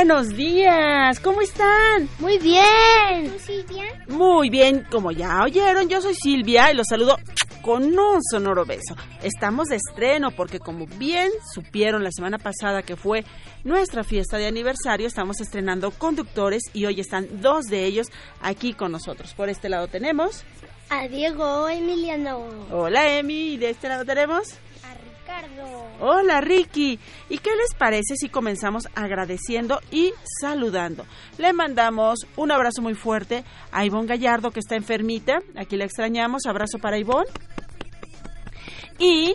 buenos días. ¿Cómo están? Muy bien. ¿Tú, Silvia? Muy bien. Como ya oyeron, yo soy Silvia y los saludo con un sonoro beso. Estamos de estreno porque como bien supieron la semana pasada que fue nuestra fiesta de aniversario, estamos estrenando conductores y hoy están dos de ellos aquí con nosotros. Por este lado tenemos... A Diego Emiliano. Hola Emi, y de este lado tenemos... Ricardo. Hola Ricky. ¿Y qué les parece si comenzamos agradeciendo y saludando? Le mandamos un abrazo muy fuerte a Ivonne Gallardo que está enfermita. Aquí la extrañamos. Abrazo para Ivonne. Y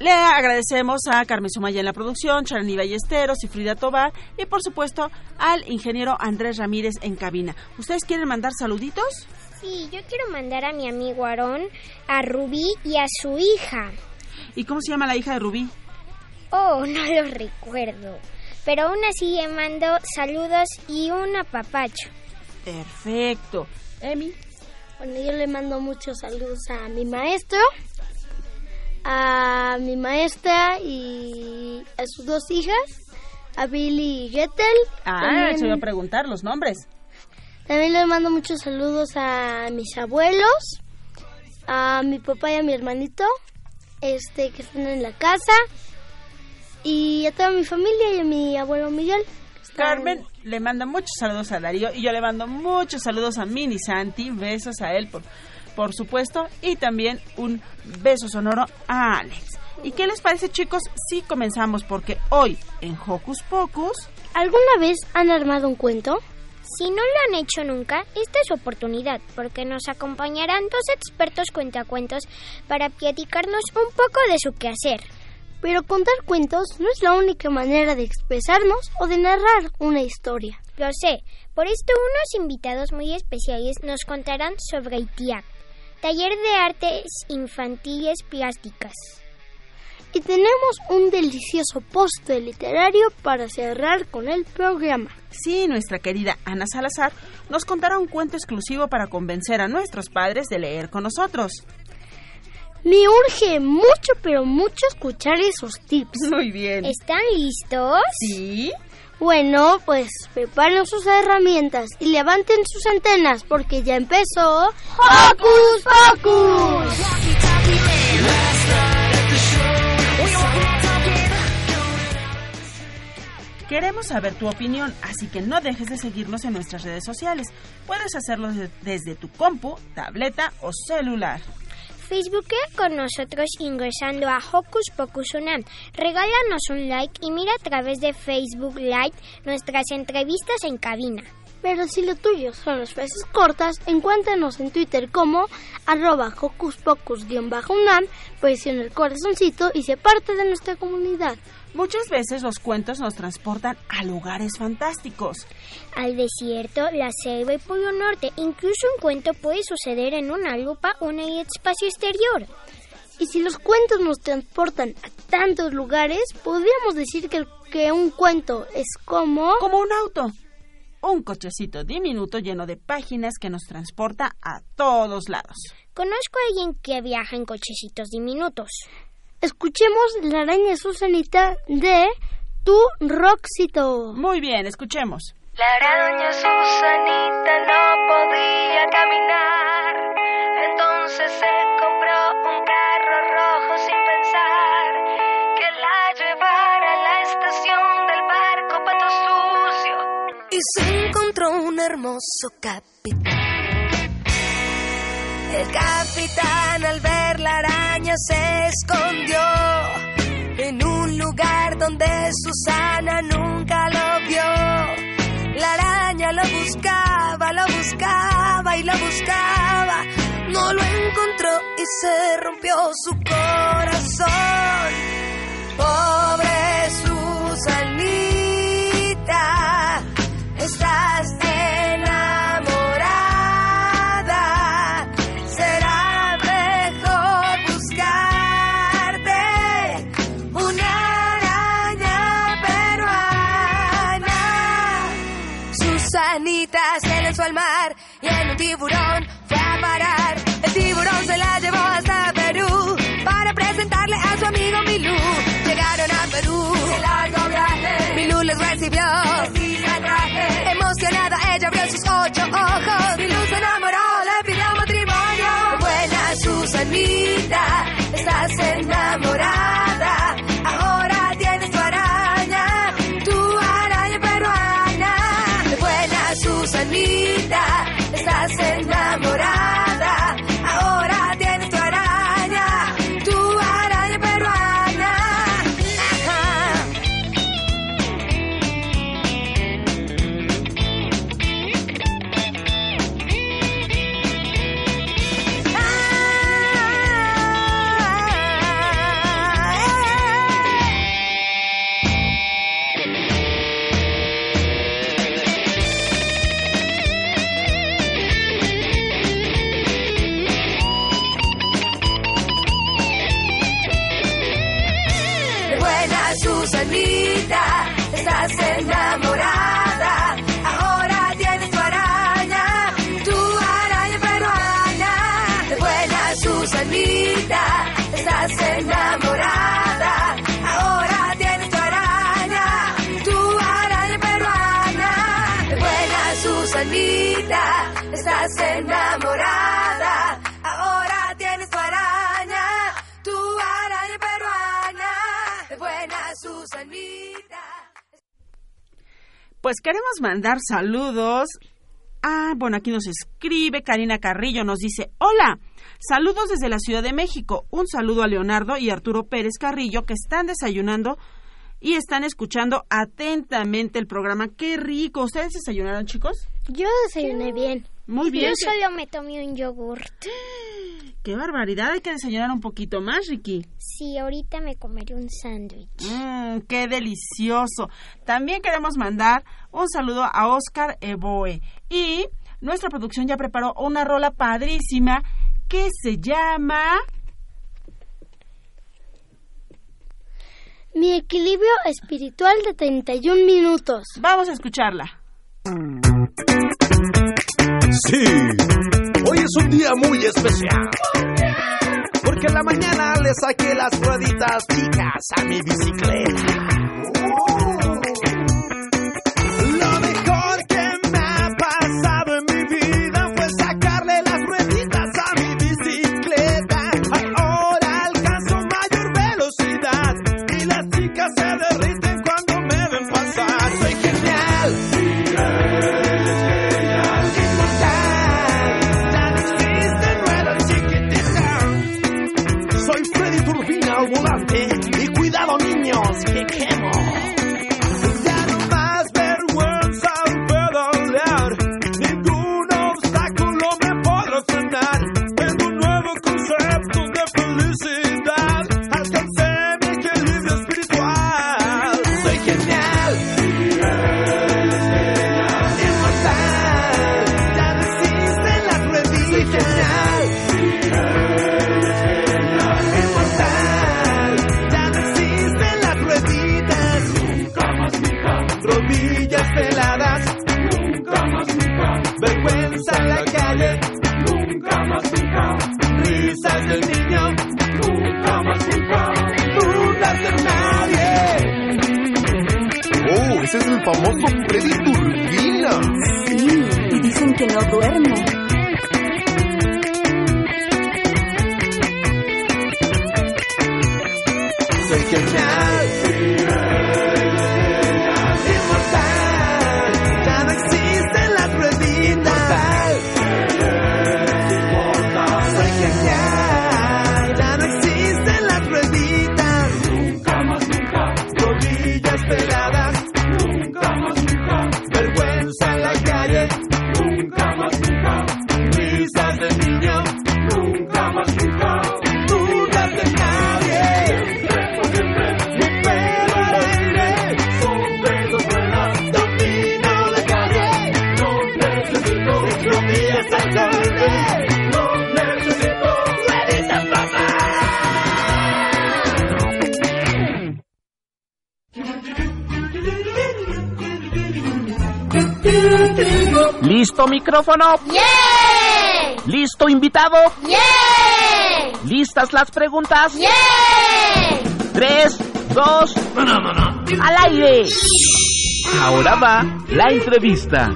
le agradecemos a Carmen Sumaya en la producción, Charani Ballesteros y Frida Tobar y por supuesto al ingeniero Andrés Ramírez en cabina. ¿Ustedes quieren mandar saluditos? Sí, yo quiero mandar a mi amigo Aarón, a Rubí y a su hija. ¿Y cómo se llama la hija de Rubí? Oh, no lo recuerdo. Pero aún así le mando saludos y un apapacho. Perfecto. Emi. Bueno, yo le mando muchos saludos a mi maestro, a mi maestra y a sus dos hijas, a Billy y Gettel. Ah, También- se iba a preguntar los nombres. También le mando muchos saludos a mis abuelos, a mi papá y a mi hermanito, este que están en la casa, y a toda mi familia y a mi abuelo Miguel. Carmen le manda muchos saludos a Darío y yo le mando muchos saludos a Mini Santi, besos a él por, por supuesto y también un beso sonoro a Alex. ¿Y qué les parece chicos si comenzamos? Porque hoy en Hocus Pocus ¿Alguna vez han armado un cuento? Si no lo han hecho nunca, esta es su oportunidad, porque nos acompañarán dos expertos cuentacuentos para platicarnos un poco de su quehacer. Pero contar cuentos no es la única manera de expresarnos o de narrar una historia. Lo sé, por esto unos invitados muy especiales nos contarán sobre ITIAC, Taller de Artes Infantiles Plásticas. Y tenemos un delicioso postre literario para cerrar con el programa. sí, nuestra querida Ana Salazar nos contará un cuento exclusivo para convencer a nuestros padres de leer con nosotros. Me urge mucho, pero mucho escuchar esos tips. Muy bien. ¿Están listos? Sí. Bueno, pues preparen sus herramientas y levanten sus antenas porque ya empezó Hocus Pocus. Queremos saber tu opinión, así que no dejes de seguirnos en nuestras redes sociales. Puedes hacerlo de- desde tu compu, tableta o celular. Facebookea con nosotros ingresando a Hocus Pocus Unam. Regálanos un like y mira a través de Facebook Live nuestras entrevistas en cabina. Pero si lo tuyo son las frases cortas, encuéntranos en Twitter como arroba Hocus Pocus-UNAM, presiona el corazoncito y se parte de nuestra comunidad. Muchas veces los cuentos nos transportan a lugares fantásticos. Al desierto, la selva y Polo Norte. Incluso un cuento puede suceder en una lupa o en el espacio exterior. Y si los cuentos nos transportan a tantos lugares, podríamos decir que, que un cuento es como... Como un auto. Un cochecito diminuto lleno de páginas que nos transporta a todos lados. Conozco a alguien que viaja en cochecitos diminutos. Escuchemos La araña Susanita de Tu Roxito. Muy bien, escuchemos. La araña Susanita no podía caminar, entonces se compró un carro rojo sin pensar que la llevara a la estación del barco Pato Sucio. Y se encontró un hermoso capitán. El capitán al se escondió en un lugar donde Susana nunca lo vio. La araña lo buscaba, lo buscaba y lo buscaba. No lo encontró y se rompió su corazón. Pobre Susanita, ocho ojos. Estás enamorada. Pues queremos mandar saludos. Ah, bueno, aquí nos escribe Karina Carrillo, nos dice, hola, saludos desde la Ciudad de México. Un saludo a Leonardo y Arturo Pérez Carrillo que están desayunando y están escuchando atentamente el programa. Qué rico. ¿Ustedes desayunaron, chicos? Yo desayuné bien. Muy bien. Yo solo me tomé un yogurt. Qué barbaridad. Hay que desayunar un poquito más, Ricky. Sí, ahorita me comeré un sándwich. Mmm, qué delicioso. También queremos mandar un saludo a Oscar Eboe. Y nuestra producción ya preparó una rola padrísima que se llama... Mi equilibrio espiritual de 31 minutos. Vamos a escucharla. Sí, hoy es un día muy especial. Porque en la mañana le saqué las rueditas chicas a mi bicicleta. Lo mejor que me ha pasado en mi vida fue sacarle las rueditas a mi bicicleta. Ahora alcanzo mayor velocidad y las chicas se ¿Listo micrófono? ¡Yeah! ¿Listo invitado? ¡Yeah! ¿Listas las preguntas? ¡Yeah! Tres, dos, al aire. Ahora va la entrevista.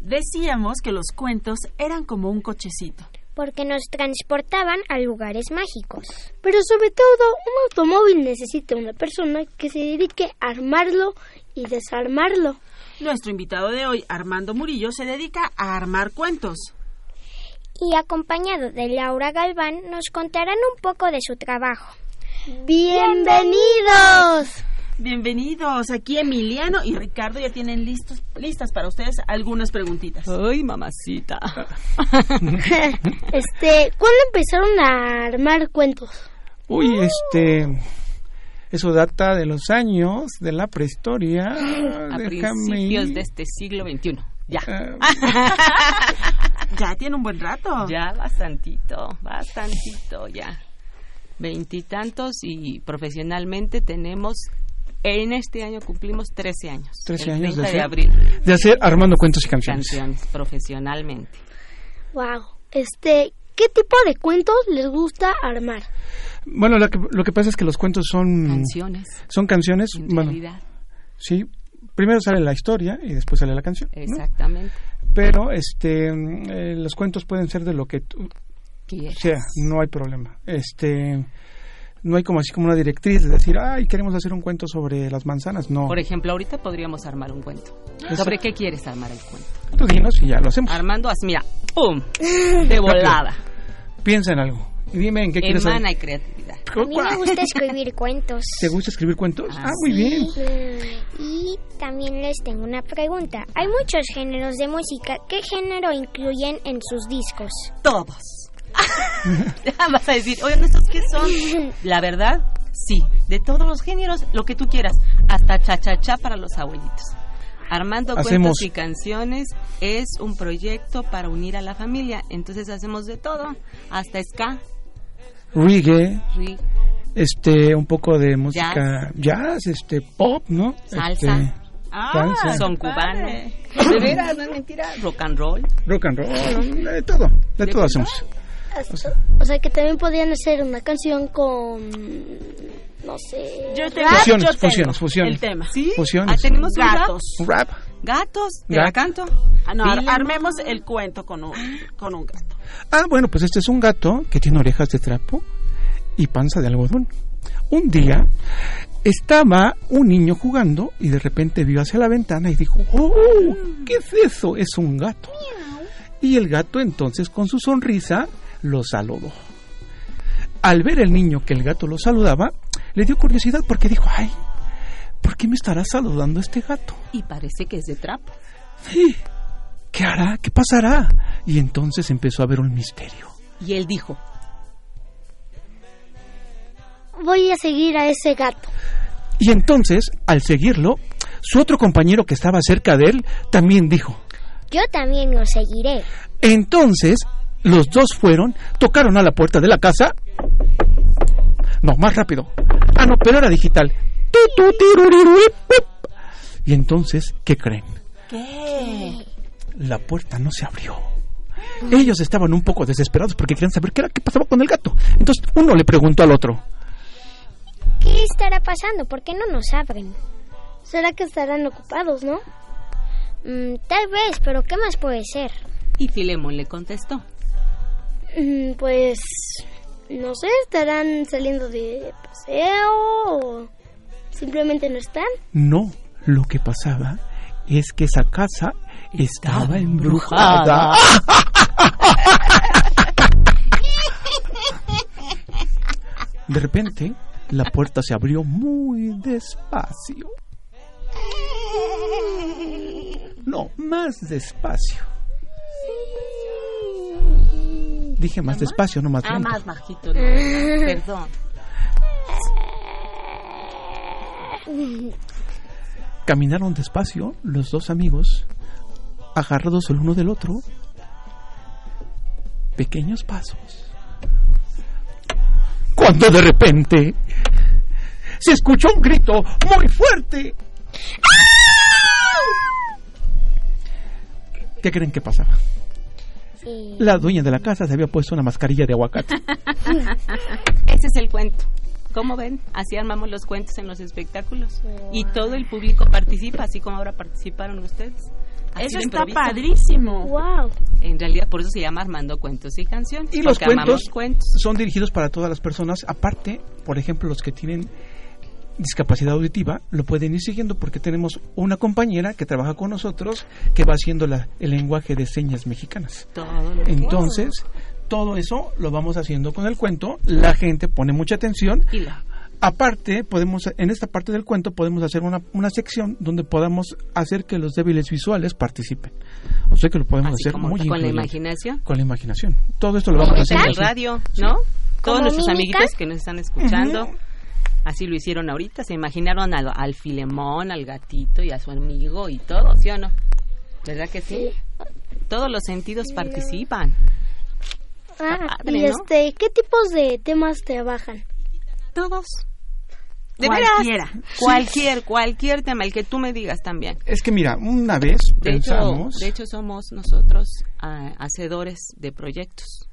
Decíamos que los cuentos eran como un cochecito. Porque nos transportaban a lugares mágicos. Pero sobre todo, un automóvil necesita una persona que se dedique a armarlo y desarmarlo. Nuestro invitado de hoy, Armando Murillo, se dedica a armar cuentos. Y acompañado de Laura Galván, nos contarán un poco de su trabajo. ¡Bienvenidos! Bienvenidos. Aquí Emiliano y Ricardo ya tienen listos, listas para ustedes algunas preguntitas. Ay, mamacita. este, ¿cuándo empezaron a armar cuentos? Uy, este. Eso data de los años de la prehistoria. A principios de este siglo XXI. Ya. ya tiene un buen rato. Ya bastantito, bastantito, ya. Veintitantos y profesionalmente tenemos en este año cumplimos 13 años. 13 el años 30 de de, hacer, abril. de hacer armando cuentos y canciones. Canciones, profesionalmente. Wow. Este, ¿qué tipo de cuentos les gusta armar? Bueno, lo que, lo que pasa es que los cuentos son Canciones. Son canciones, En bueno, realidad. sí. Primero sale la historia y después sale la canción. ¿no? Exactamente. Pero este eh, los cuentos pueden ser de lo que tú Quieras. sea, no hay problema. Este no hay como así como una directriz de decir, ay, queremos hacer un cuento sobre las manzanas. No. Por ejemplo, ahorita podríamos armar un cuento. Eso. ¿Sobre qué quieres armar el cuento? Tú dinos y ya lo hacemos. Armando, mira, ¡pum! De volada. Piensa en algo. Y dime en qué quieres Emana hacer. y creatividad. A mí me gusta escribir cuentos. ¿Te gusta escribir cuentos? Ah, Ah, muy bien. Y también les tengo una pregunta. Hay muchos géneros de música. ¿Qué género incluyen en sus discos? Todos. Vas a decir, oye, ¿estos qué son? La verdad, sí. De todos los géneros, lo que tú quieras. Hasta cha-cha-cha para los abuelitos. Armando Hacemos- Cuentos y Canciones es un proyecto para unir a la familia. Entonces hacemos de todo. Hasta ska, Reggae, este, un poco de música jazz, este, pop, ¿no? Salsa. Este, Ah, Salsa. son cubanos. De veras, no es mentira. Rock and roll. rock and roll, de todo, de, todo hacemos. O sea que también podrían hacer una canción con, no sé, Yo tengo, Fusiones, yo tengo fusiones, fusiones. el tema. ¿Sí? Fusiones. Ah, tenemos un rap. Gatos. Un rap. Gatos. ¿Te Gat- la canto? Ah, no, ar- armemos el cuento con un, con un gato. Ah, bueno, pues este es un gato que tiene orejas de trapo y panza de algodón. Un día estaba un niño jugando y de repente vio hacia la ventana y dijo, ¡Oh! ¿Qué es eso? Es un gato. Y el gato entonces con su sonrisa lo saludó. Al ver el niño que el gato lo saludaba, le dio curiosidad porque dijo, ¡ay! ¿Por qué me estará saludando este gato? Y parece que es de trapo. Sí. ¿Qué hará? ¿Qué pasará? Y entonces empezó a ver un misterio. Y él dijo, voy a seguir a ese gato. Y entonces, al seguirlo, su otro compañero que estaba cerca de él también dijo. Yo también lo seguiré. Entonces, los dos fueron, tocaron a la puerta de la casa. No, más rápido. Ah, no, pero era digital. Y entonces, ¿qué creen? ¿Qué? La puerta no se abrió. Ellos estaban un poco desesperados porque querían saber qué era qué pasaba con el gato. Entonces, uno le preguntó al otro. ¿Qué estará pasando? ¿Por qué no nos abren? ¿Será que estarán ocupados, no? Mm, tal vez, pero ¿qué más puede ser? y Filemón le contestó, Pues, no sé, estarán saliendo de paseo o simplemente no están. No, lo que pasaba es que esa casa estaba, Estaba embrujada. De repente, la puerta se abrió muy despacio. No, más despacio. Dije más despacio, no más ah, lento. más bajito, no, perdón. Caminaron despacio los dos amigos, agarrados el uno del otro, pequeños pasos. Cuando de repente se escuchó un grito muy fuerte. ¿Qué creen que pasaba? La dueña de la casa se había puesto una mascarilla de aguacate. Ese es el cuento. ¿Cómo ven? Así armamos los cuentos en los espectáculos. Y todo el público participa, así como ahora participaron ustedes. Así Eso está padrísimo. Wow. En realidad, por eso se llama Armando Cuentos y Canciones. Y los cuentos. son dirigidos para todas las personas. Aparte, por ejemplo, los que tienen discapacidad auditiva lo pueden ir siguiendo porque tenemos una compañera que trabaja con nosotros que va haciendo la- el lenguaje de señas mexicanas. Todo lo que- Entonces, todo eso lo vamos haciendo con el cuento. La gente pone mucha atención. Y la- Aparte, podemos en esta parte del cuento podemos hacer una, una sección donde podamos hacer que los débiles visuales participen. O sea que lo podemos así hacer como muy con la imaginación. Con la imaginación. Todo esto lo vamos haciendo el así. radio, ¿no? Todos ¿Como nuestros mímica? amiguitos que nos están escuchando, así lo hicieron ahorita. Se imaginaron al, al filemón, al gatito y a su amigo y todo, ¿sí o no? ¿Verdad que sí? Todos los sentidos participan. Ah, padre, y ¿no? este, ¿qué tipos de temas trabajan? Todos. De Cualquiera. veras. Cualquier, cualquier tema, el que tú me digas también. Es que mira, una vez De hecho, pensamos, de hecho somos nosotros ah, hacedores de proyectos.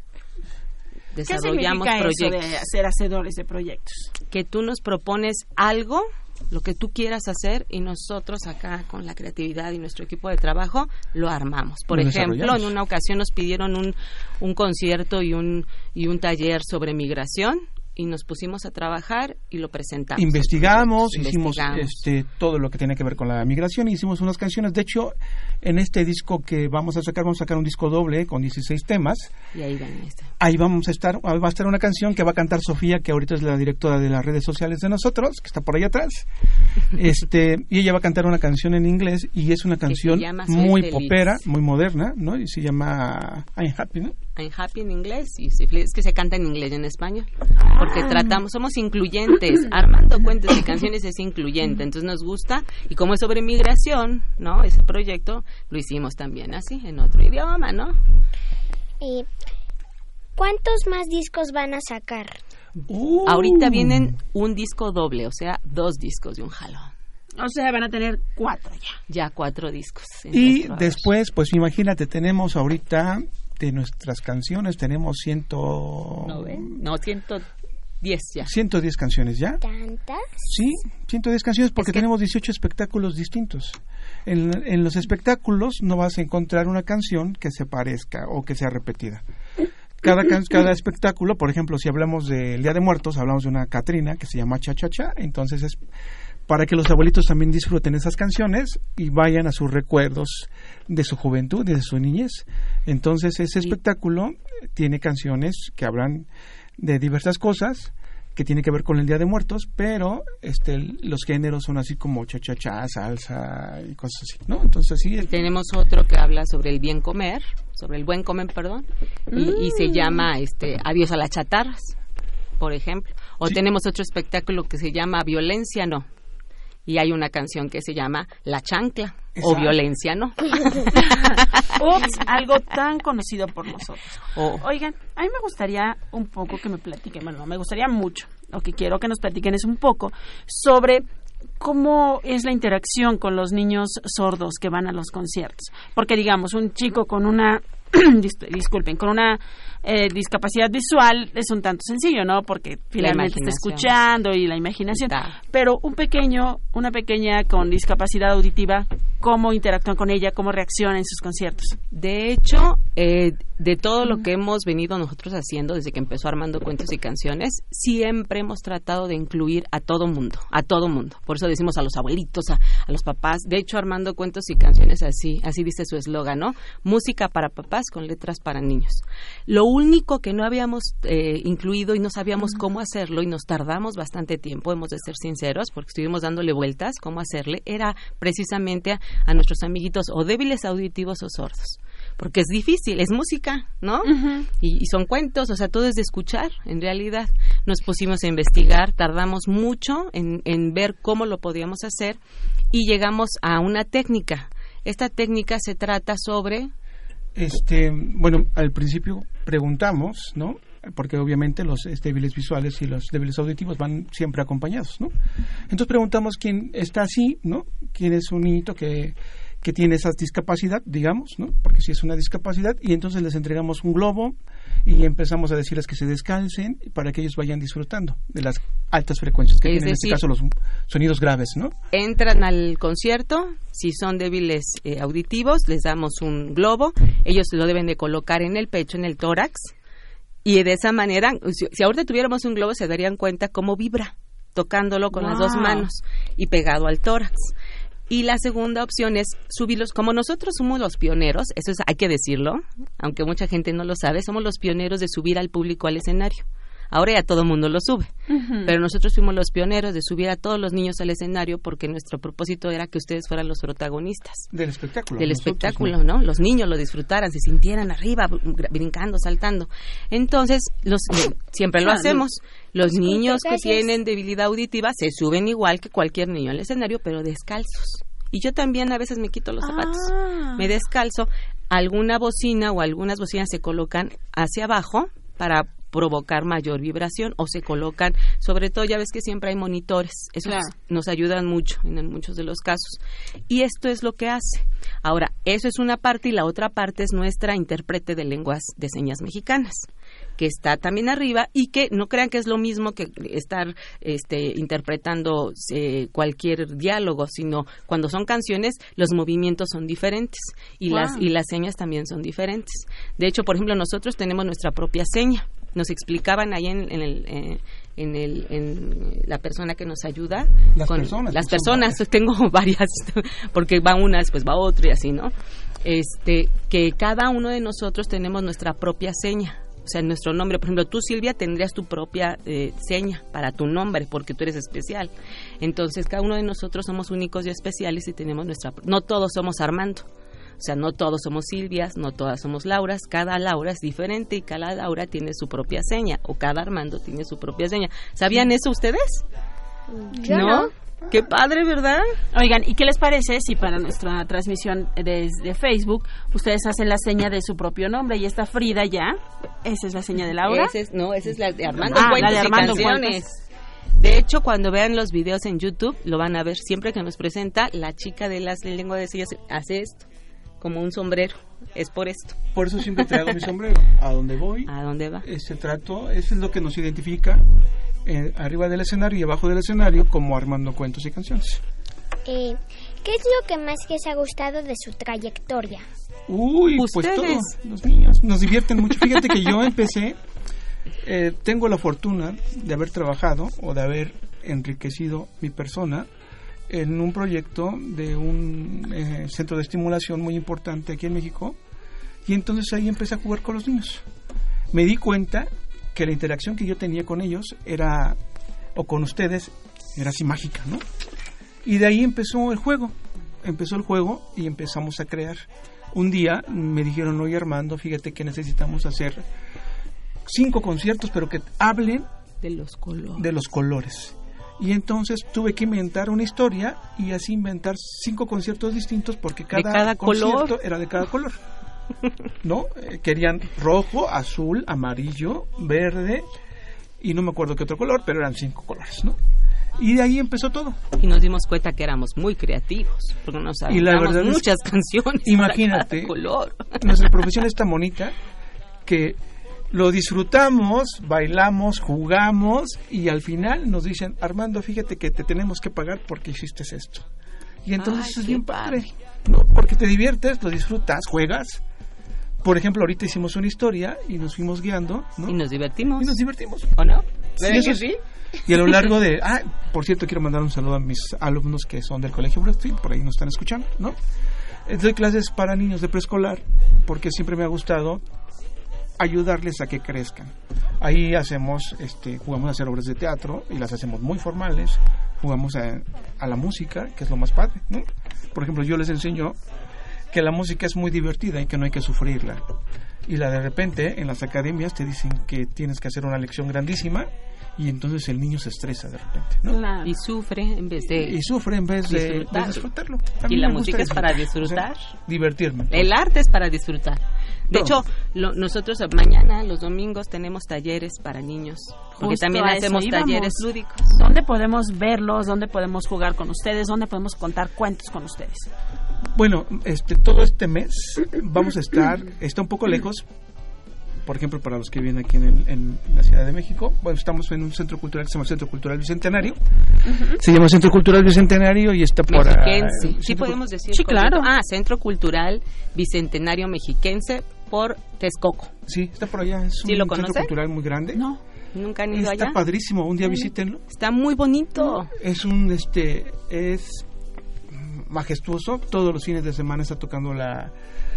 ¿Qué Desarrollamos eso proyectos. de ser hacedores de proyectos? que tú nos propones algo, lo que tú quieras hacer, y nosotros acá con la creatividad y nuestro equipo de trabajo lo armamos. Por Lo ejemplo, en una ocasión nos pidieron un, un concierto y un, y un taller sobre migración y nos pusimos a trabajar y lo presentamos. investigamos, hicimos Investigamos. este todo lo que tenía que ver con la migración, hicimos unas canciones. De hecho, en este disco que vamos a sacar, vamos a sacar un disco doble con 16 temas. Y ahí van este. Ahí vamos a estar, va a estar una canción que va a cantar Sofía, que ahorita es la directora de las redes sociales de nosotros, que está por ahí atrás. Este, y ella va a cantar una canción en inglés y es una canción muy popera, muy moderna, ¿no? Y se llama I'm Happy, ¿no? I'm happy en inglés y si- es que se canta en inglés y en español. Porque tratamos somos incluyentes. Armando cuentos y canciones es incluyente entonces nos gusta. Y como es sobre migración no ese proyecto lo hicimos también así en otro idioma no ¿Y cuántos más discos van a sacar? Uh. ahorita vienen un disco doble o sea dos discos de un jalón. O sea, van a tener cuatro ya. ya cuatro discos Y después, pues imagínate, tenemos ahorita de nuestras canciones, tenemos ciento... no ven no 110 ya 110 canciones ya. ¿Tantas? Sí, 110 canciones porque tenemos 18 espectáculos distintos. En, en los espectáculos no vas a encontrar una canción que se parezca o que sea repetida. Cada, can- cada espectáculo, por ejemplo, si hablamos del Día de Muertos, hablamos de una Catrina que se llama Cha Cha Cha, entonces es para que los abuelitos también disfruten esas canciones y vayan a sus recuerdos de su juventud, de su niñez. Entonces ese espectáculo tiene canciones que hablan de diversas cosas que tiene que ver con el Día de Muertos, pero este los géneros son así como cha cha cha, salsa y cosas así, ¿no? Entonces tenemos otro que habla sobre el bien comer, sobre el buen comer, perdón, y, y se llama este Adiós a las chatarras, por ejemplo. O tenemos otro espectáculo que se llama Violencia no. Y hay una canción que se llama La chancla o. Violencia no. Ups, algo tan conocido por nosotros. Oigan, a mí me gustaría un poco que me platiquen, bueno, no, me gustaría mucho, lo que quiero que nos platiquen es un poco sobre cómo es la interacción con los niños sordos que van a los conciertos. Porque digamos, un chico con una, dis- disculpen, con una eh, discapacidad visual es un tanto sencillo, ¿no? Porque finalmente está escuchando y la imaginación. Está. Pero un pequeño, una pequeña con discapacidad auditiva, ¿cómo interactúan con ella? ¿Cómo reacciona en sus conciertos? De hecho, eh, de todo lo que hemos venido nosotros haciendo desde que empezó Armando Cuentos y Canciones, siempre hemos tratado de incluir a todo mundo, a todo mundo. Por eso decimos a los abuelitos, a, a los papás. De hecho, Armando Cuentos y Canciones así, así dice su eslogan, ¿no? Música para papás con letras para niños. Lo único que no habíamos eh, incluido y no sabíamos cómo hacerlo y nos tardamos bastante tiempo, hemos de ser sinceros, porque estuvimos dándole vueltas cómo hacerle, era precisamente a, a nuestros amiguitos o débiles auditivos o sordos porque es difícil, es música, ¿no? y, y son cuentos, o sea, todo es de escuchar, en realidad. Nos pusimos a investigar, tardamos mucho en, en ver cómo lo podíamos hacer y llegamos a una técnica. Esta técnica se trata sobre Este, bueno, al principio preguntamos, ¿no? Porque obviamente los débiles visuales y los débiles auditivos van siempre acompañados, ¿no? Entonces preguntamos quién está así, ¿no? ¿Quién es un niñito que, que tiene esa discapacidad, digamos, ¿no? Porque si es una discapacidad, y entonces les entregamos un globo y empezamos a decirles que se descansen para que ellos vayan disfrutando de las altas frecuencias que Es tienen en este caso los sonidos graves, ¿no? entran al concierto, si son débiles eh, auditivos, les damos un globo, ellos lo deben de colocar en el pecho, en el tórax, y de esa manera, si, si ahorita tuviéramos un globo, se darían cuenta cómo vibra, tocándolo con las dos manos y pegado al tórax. Y la segunda opción es subirlos, como nosotros somos los pioneros, eso es, hay que decirlo, aunque mucha gente no lo sabe, somos los pioneros de subir al público al escenario. Ahora ya todo el mundo lo sube. Pero nosotros fuimos los pioneros de subir a todos los niños al escenario porque nuestro propósito era que ustedes fueran los protagonistas Del espectáculo. del nosotros, espectáculo, ¿no? Los niños lo disfrutaran, se sintieran arriba, br- brincando, saltando. Entonces, los, eh, siempre lo hacemos. Los niños que tienen debilidad auditiva se suben igual que cualquier niño al escenario, pero descalzos. Y yo también a veces me quito los zapatos, Ah. me descalzo. Alguna bocina o algunas bocinas se colocan hacia abajo para provocar mayor vibración o se colocan, sobre todo ya ves que siempre hay monitores, eso Claro. nos ayudan mucho en, en muchos de los casos. Y esto es lo que hace. Ahora, eso es una parte y la otra parte es nuestra intérprete de lenguas de señas mexicanas que está también arriba y que no crean que es lo mismo que estar este, interpretando eh, cualquier diálogo, sino cuando son canciones los movimientos son diferentes y Wow. las y las señas también son diferentes. De hecho, por ejemplo, nosotros tenemos nuestra propia seña. Nos explicaban ahí en, en el eh, en, el, en la persona que nos ayuda Las personas, las personas tengo varias porque va una después va otra y así no este que cada uno de nosotros tenemos nuestra propia seña o sea, nuestro nombre, por ejemplo, tú Silvia tendrías tu propia eh, seña para tu nombre porque tú eres especial. Entonces, cada uno de nosotros somos únicos y especiales y tenemos nuestra... No todos somos Armando. O sea, no todos somos Silvias, no todas somos Lauras. Cada Laura es diferente y cada Laura tiene su propia seña o cada Armando tiene su propia seña. ¿Sabían eso ustedes? Yo no. Qué padre, ¿verdad? Oigan, ¿y qué les parece si para nuestra transmisión desde Facebook ustedes hacen la seña de su propio nombre? Y está Frida ya. Esa es la seña de Laura. Ese es- no, esa es la de Armando Ah, Cuentos la de y Armando Canciones. De hecho, cuando vean los videos en YouTube, lo van a ver siempre que nos presenta, la chica de las de lengua de señas hace esto, como un sombrero. Es por esto. Por eso siempre traigo mi sombrero. A donde voy, ¿A dónde va? este trato, eso es lo que nos identifica eh, arriba del escenario y abajo del escenario como Armando Cuentos y Canciones. Eh, ¿Qué es lo que más les ha gustado de su trayectoria? Uy, pues Ustedes. todo, los niños nos divierten mucho. Fíjate que yo empecé, eh, tengo la fortuna de haber trabajado o de haber enriquecido mi persona en un proyecto de un eh, centro de estimulación muy importante aquí en México y entonces ahí empecé a jugar con los niños. Me di cuenta que la interacción que yo tenía con ellos era, o con ustedes, era así mágica, ¿no? Y de ahí empezó el juego, empezó el juego y empezamos a crear. Un día me dijeron, oye Armando, fíjate que necesitamos hacer cinco conciertos, pero que hablen De los colores. de los colores. Y entonces tuve que inventar una historia y así inventar cinco conciertos distintos porque cada, cada color. concierto era de cada color. ¿No? Eh, querían rojo, azul, amarillo, verde y no me acuerdo qué otro color, pero eran cinco colores, ¿no? Y de ahí empezó todo. Y nos dimos cuenta que éramos muy creativos, porque nos Y la verdad es- muchas canciones. para Imagínate. cada color. Nuestra profesión es tan bonita que lo disfrutamos, bailamos, jugamos y al final nos dicen, Armando, fíjate que te tenemos que pagar porque hiciste esto. Y entonces Ay, es bien padre, ¿no? Porque te diviertes, lo disfrutas, juegas. Por ejemplo, ahorita hicimos una historia y nos fuimos guiando, ¿no? Y nos divertimos. Y nos divertimos. ¿O no? Sí, ¿Verdad eso sí? Y a lo largo de... Ah, por cierto, quiero mandar un saludo a mis alumnos que son del Colegio Brookfield, por ahí nos están escuchando, ¿no? Eh, Doy clases para niños de preescolar porque siempre me ha gustado ayudarles a que crezcan. Ahí hacemos, este, jugamos a hacer obras de teatro y las hacemos muy formales, jugamos a, a la música, que es lo más padre, ¿no? Por ejemplo, yo les enseño que la música es muy divertida y que no hay que sufrirla. Y la de repente en las academias te dicen que tienes que hacer una lección grandísima y entonces el niño se estresa de repente, ¿no? Y sufre en vez de Y sufre en vez de de disfrutarlo. A Y la música es para disfrutar. disfrutar. O sea, divertirme. El arte es para disfrutar. De hecho, lo- nosotros mañana, los domingos, tenemos talleres para niños. Porque Justo también hacemos íbamos. talleres lúdicos. ¿Dónde podemos verlos? ¿Dónde podemos jugar con ustedes? ¿Dónde podemos contar cuentos con ustedes? Bueno, este todo este mes vamos a estar, está un poco lejos, por ejemplo, para los que viven aquí en, el- en la Ciudad de México, bueno, estamos en un centro cultural que se llama Centro Cultural Bicentenario. Se llama Centro Cultural Bicentenario y está por... Mexiquense. Sí, Centro podemos decir. Sí, claro. Ah, Centro Cultural Bicentenario Mexiquense por Texcoco. Sí, está por allá, es ¿Sí un lo centro conoce? cultural muy grande. No. ¿Nunca han ido Está allá? padrísimo, un día visítenlo. Está muy bonito. Es un, este, es majestuoso. Todos los fines de semana está tocando la,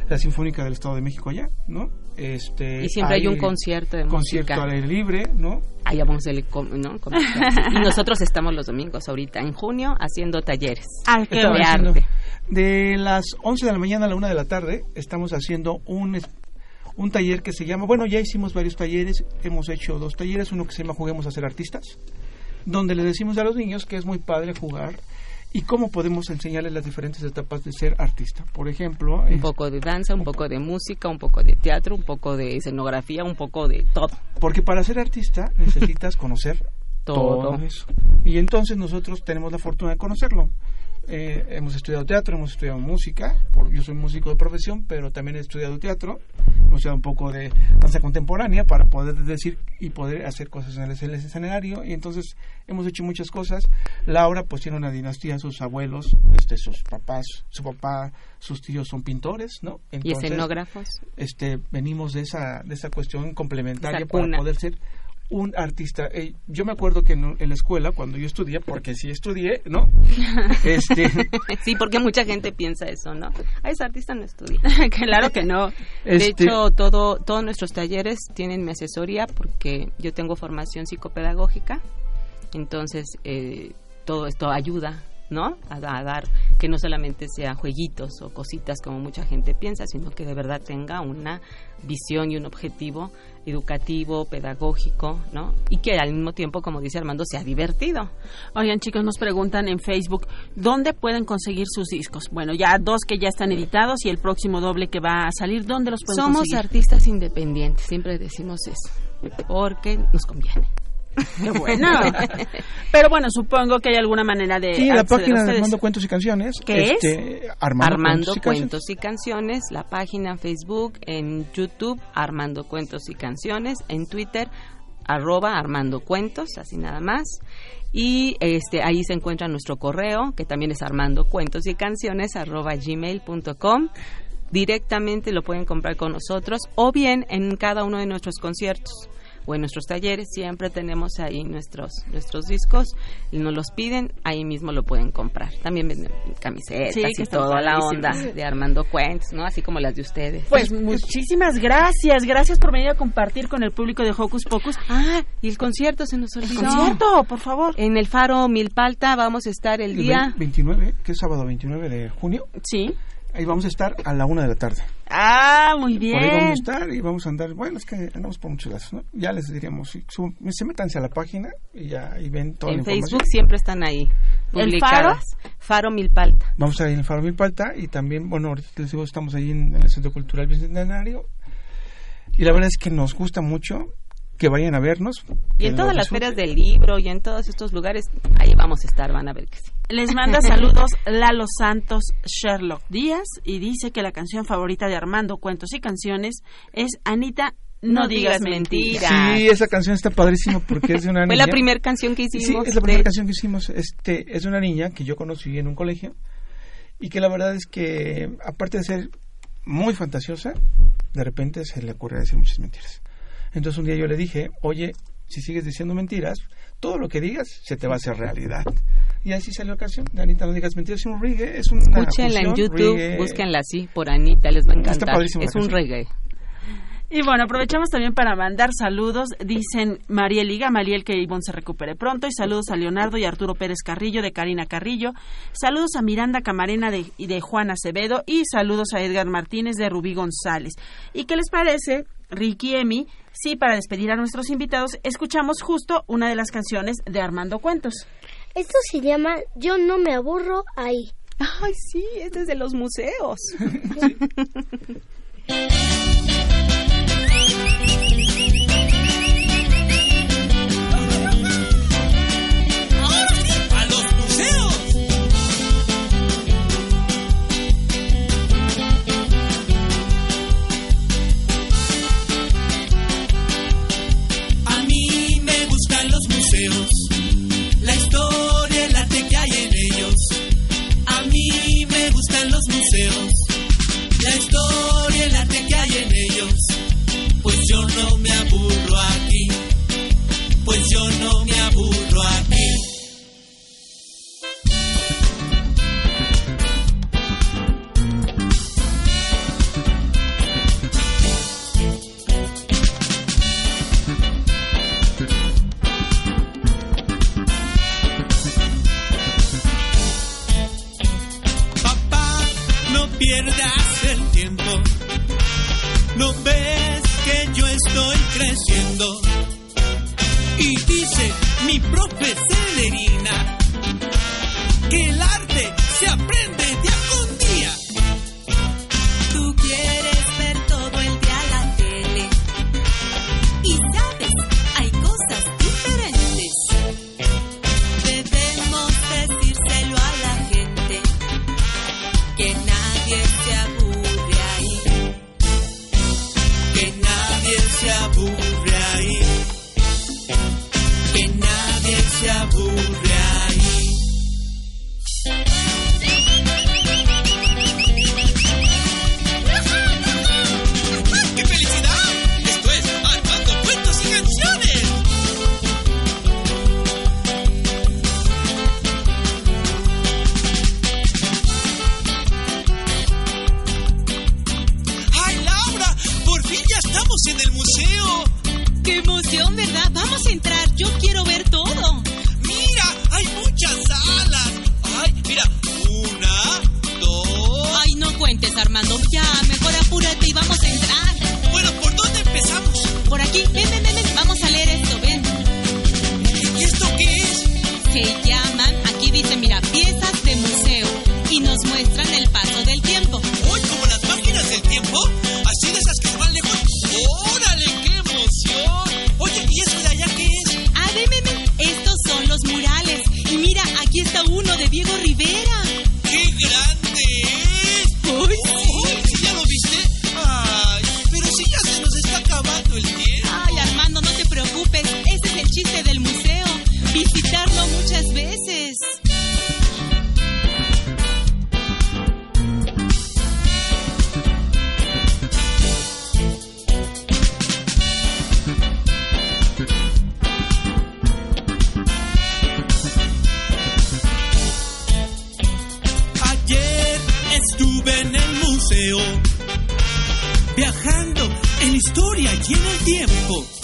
la Sinfónica del Estado de México allá, ¿no? Este, Y siempre hay un concierto de concierto música. al aire libre, ¿no? Ahí vamos el com- ¿no? Y nosotros estamos los domingos ahorita en junio haciendo talleres Ah, de arte. De las 11 de la mañana a la 1 de la tarde estamos haciendo un, un taller que se llama, bueno, ya hicimos varios talleres, hemos hecho dos talleres, uno que se llama Juguemos a ser artistas, donde les decimos a los niños que es muy padre jugar y cómo podemos enseñarles las diferentes etapas de ser artista. Por ejemplo, Un es- poco de danza, un poco de música, un poco de teatro, un poco de escenografía, un poco de todo. porque para ser artista necesitas conocer Todo. todo eso. Y entonces nosotros tenemos la fortuna de conocerlo. Eh, hemos estudiado teatro, hemos estudiado música, por, yo soy músico de profesión, pero también he estudiado teatro, hemos estudiado un poco de danza contemporánea para poder decir y poder hacer cosas en el, en el escenario, y entonces hemos hecho muchas cosas. Laura pues tiene una dinastía, sus abuelos, este, sus papás, su papá, sus tíos son pintores, ¿no? y escenógrafos. este venimos de esa de esa cuestión complementaria Esa para poder ser un artista. Eh, yo me acuerdo que en, en la escuela cuando yo estudié, porque sí estudié, ¿no? Este sí, porque mucha gente piensa eso, ¿no? Ah, ese artista no estudia. claro que no. De Este- hecho, todo, todos nuestros talleres tienen mi asesoría porque yo tengo formación psicopedagógica, entonces eh, todo esto ayuda, ¿no? A, a dar que no solamente sea jueguitos o cositas como mucha gente piensa, sino que de verdad tenga una visión y un objetivo educativo, pedagógico, ¿no? Y que al mismo tiempo, como dice Armando, sea divertido. Oigan, chicos, nos preguntan en Facebook dónde pueden conseguir sus discos. Bueno, ya dos que ya están editados y el próximo doble que va a salir, ¿dónde los pueden Somos conseguir? artistas independientes, siempre decimos eso, porque nos conviene. Qué bueno. Pero bueno, supongo que hay alguna manera de sí, la página de. Armando Cuentos y Canciones. ¿Qué este, es? Armando, Armando Cuentos y Canciones. Cuentos y Canciones, la página en Facebook, en YouTube, Armando Cuentos y Canciones, en Twitter, arroba Armando Cuentos, así nada más. Y este ahí se encuentra nuestro correo, que también es armando cuentos y canciones, arroba gmail.com. Directamente lo pueden comprar con nosotros o bien en cada uno de nuestros conciertos o en nuestros talleres siempre tenemos ahí nuestros nuestros discos y nos los piden ahí mismo lo pueden comprar también venden camisetas Sí, y toda la onda de Armando Cuentos no así como las de ustedes Pues muchísimas gracias, gracias por venir a compartir con el público de Hocus Pocus. ah y el concierto se nos olvidó concierto, por favor. en el Faro Milpalta vamos a estar el El día 29, que es sábado 29 de junio. Sí. Ahí vamos a estar a la una de la tarde. Ah, muy bien. Por ahí vamos a estar y vamos a andar. Bueno, es que andamos por muchos lados, ¿no? Ya les diríamos, si, se métanse a la página y ya ahí ven toda en la información. Facebook siempre están ahí ¿El publicadas Faro Milpalta Vamos a ir en el Faro Milpalta y también, bueno, ahorita les digo, estamos ahí en, en el Centro Cultural Bicentenario. Y la verdad es que nos gusta mucho que vayan a vernos. y en todas las ferias del libro y en todos estos lugares ahí vamos a estar van a ver que sí Les manda saludos Lalo Santos Sherlock Díaz y dice que la canción favorita de Armando Cuentos y Canciones es Anita No, digas mentiras. Sí, esa canción está padrísima porque es de una Fue niña. la primera canción que Sí, hicimos. es la de- primera canción que hicimos. Este, es de una niña que yo conocí en un colegio y que la verdad es que, aparte de ser muy fantasiosa, de repente se le ocurre decir muchas mentiras. Entonces un día yo le dije, oye, si sigues diciendo mentiras, todo lo que digas se te va a hacer realidad. Y así salió la canción. de Anita, no digas mentiras, es un reggae, es una Escúchenla en YouTube, reggae. búsquenla así por Anita, les va a encantar. Es un canción. reggae. Y bueno, aprovechamos también para mandar saludos. Dicen Mariel y Gamaliel que Ivonne se recupere pronto. Y saludos a Leonardo y Arturo Pérez Carrillo de Karina Carrillo. Saludos a Miranda Camarena de, y de Juan Acevedo. Y saludos a Edgar Martínez de Rubí González. ¿Y qué les parece, Ricky Emi? Sí, para despedir a nuestros invitados, escuchamos justo una de las canciones de Armando Cuentos. Esto se llama Yo no me aburro ahí. Ay, sí, este es de los museos. ¡A gustan No ves que yo estoy creciendo. Y dice mi profe Celerina y en el tiempo.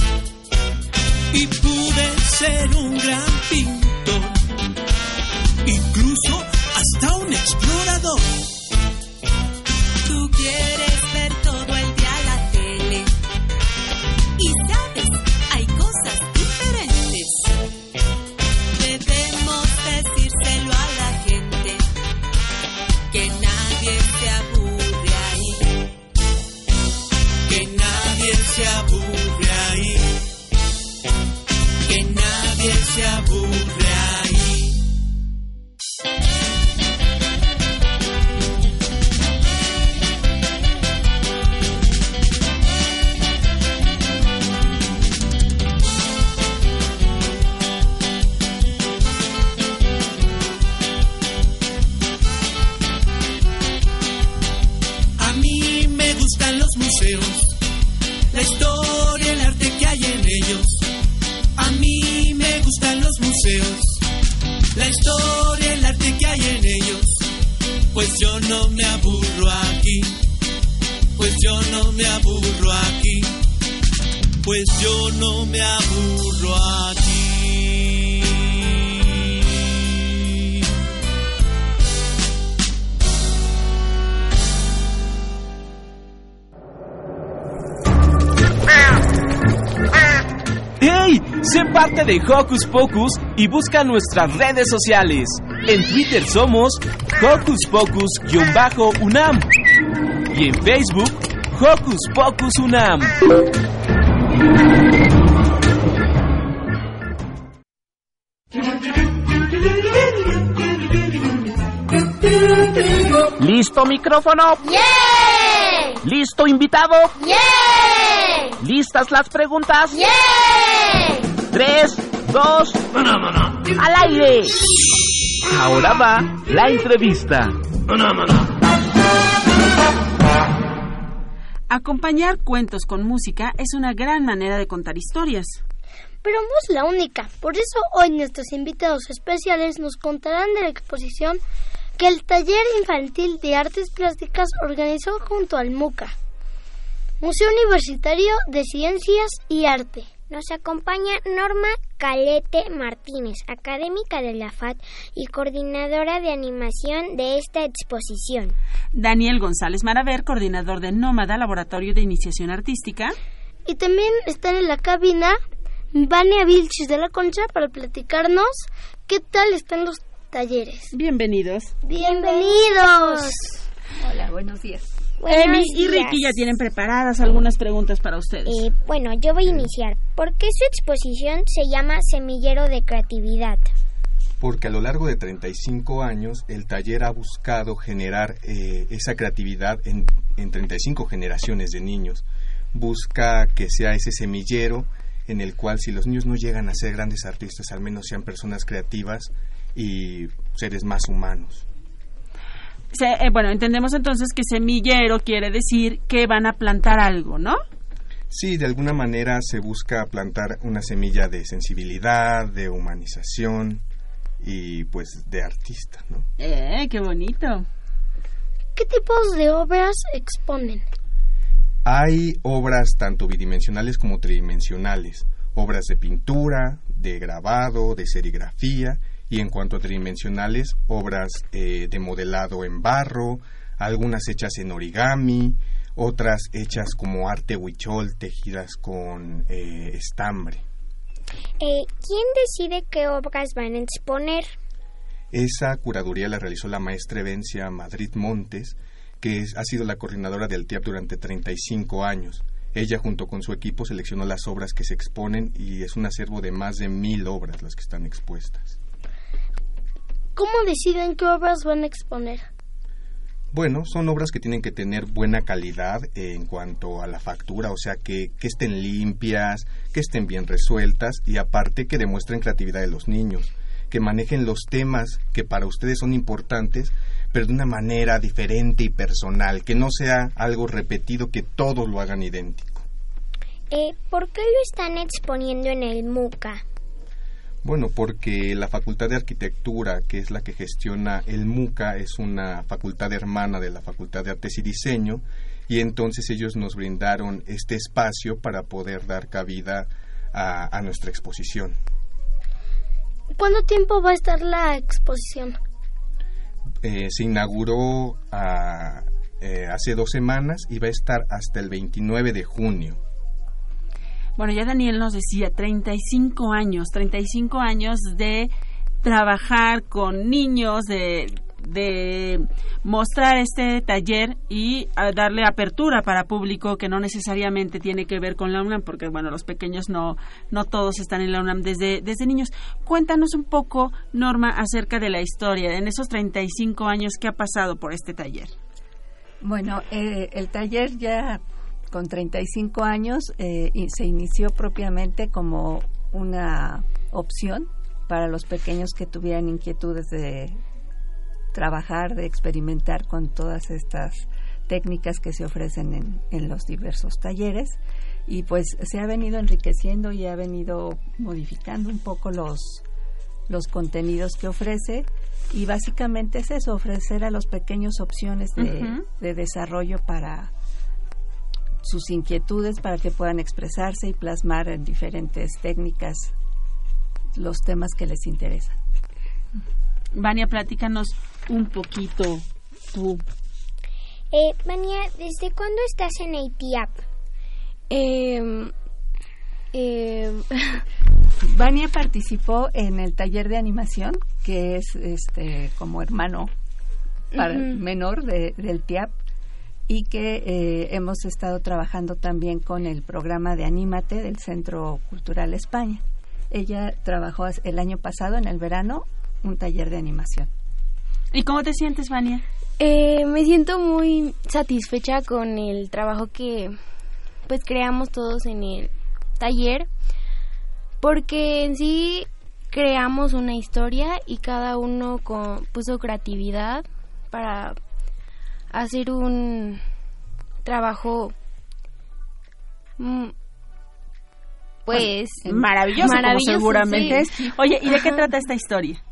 Sé parte de Hocus Pocus y busca nuestras redes sociales. En Twitter somos Hocus Pocus-UNAM y en Facebook Hocus Pocus UNAM. ¿Listo micrófono? ¿Listo invitado? ¿Listas las preguntas? Tres, dos, al aire. Ahora va la entrevista. Acompañar cuentos con música es una gran manera de contar historias. Pero no es la única. Por eso hoy nuestros invitados especiales nos contarán de la exposición que el Taller Infantil de Artes Plásticas organizó junto al MUCA, Museo Universitario de Ciencias y Arte. Nos acompaña Norma Calete Martínez, académica de la FAD y coordinadora de animación de esta exposición. Daniel González Maraver, coordinador de Nómada, Laboratorio de Iniciación Artística. Y también están en la cabina Vania Vilchis de la Concha para platicarnos qué tal están los talleres. Bienvenidos. Bienvenidos. Hola, buenos días. Emi y. Ricky ya tienen preparadas algunas preguntas para ustedes. Eh, bueno, yo voy a iniciar. ¿Por qué su exposición se llama Semillero de Creatividad? porque a lo largo de 35 años el taller ha buscado generar eh, esa creatividad en, en 35 generaciones de niños. Busca que sea ese semillero en el cual si los niños no llegan a ser grandes artistas, al menos sean personas creativas y seres más humanos. Se- eh, bueno, entendemos entonces que semillero quiere decir que van a plantar algo, ¿no? Sí, de alguna manera se busca plantar una semilla de sensibilidad, de humanización y pues de artista, ¿no? Eh, qué bonito. ¿Qué tipos de obras exponen? Hay obras tanto bidimensionales como tridimensionales, obras de pintura, de grabado, de serigrafía y en cuanto a tridimensionales, obras eh, de modelado en barro, algunas hechas en origami, otras hechas como arte huichol tejidas con eh, estambre. Eh, ¿Quién decide qué obras van a exponer? Esa curaduría la realizó la maestra Evencia Madrid Montes, que es- ha sido la coordinadora del TIAP durante 35 años. Ella junto con su equipo seleccionó las obras que se exponen y es un acervo de más de mil obras las que están expuestas. ¿Cómo deciden qué obras van a exponer? Bueno, son obras que tienen que tener buena calidad en cuanto a la factura, o sea, que, que estén limpias, que estén bien resueltas y aparte que demuestren creatividad de los niños, que manejen los temas que para ustedes son importantes, pero de una manera diferente y personal, que no sea algo repetido, que todos lo hagan idéntico. Eh, ¿Por qué lo están exponiendo en el MUCA? Bueno, porque la Facultad de Arquitectura, que es la que gestiona el MUCA, es una facultad hermana de la Facultad de Artes y Diseño, y entonces ellos nos brindaron este espacio para poder dar cabida a, a nuestra exposición. ¿Cuánto tiempo va a estar la exposición? Eh, se inauguró ah, eh, hace dos semanas y va a estar hasta el 29 de junio. Bueno, ya Daniel nos decía, 35 años, 35 años de trabajar con niños, de, de mostrar este taller y darle apertura para público que no necesariamente tiene que ver con la UNAM, porque bueno, los pequeños no, no todos están en la UNAM desde, desde niños. Cuéntanos un poco, Norma, acerca de la historia, en esos 35 años, ¿qué ha pasado por este taller? Bueno, eh, el taller ya con 35 años eh, y se inició propiamente como una opción para los pequeños que tuvieran inquietudes de trabajar, de experimentar con todas estas técnicas que se ofrecen en, en los diversos talleres. Y pues se ha venido enriqueciendo y ha venido modificando un poco los, los contenidos que ofrece. Y básicamente es eso, ofrecer a los pequeños opciones de desarrollo para sus inquietudes para que puedan expresarse y plasmar en diferentes técnicas los temas que les interesan. Vania, platícanos un poquito tú. Eh, Vania, ¿desde cuándo estás en el TIAP? Eh, eh, Vania participó en el taller de animación, que es este como hermano para, Ujú. menor de- del TIAP, y que eh, hemos estado trabajando también con el programa de Anímate del Centro Cultural España. Ella trabajó el año pasado, en el verano, un taller de animación. ¿Y cómo te sientes, Vania? Eh, me siento muy satisfecha con el trabajo que pues creamos todos en el taller porque en sí creamos una historia y cada uno con, puso creatividad para hacer un trabajo mm, pues maravilloso, como maravilloso, seguramente sí. es. Oye, ¿y de qué trata esta historia?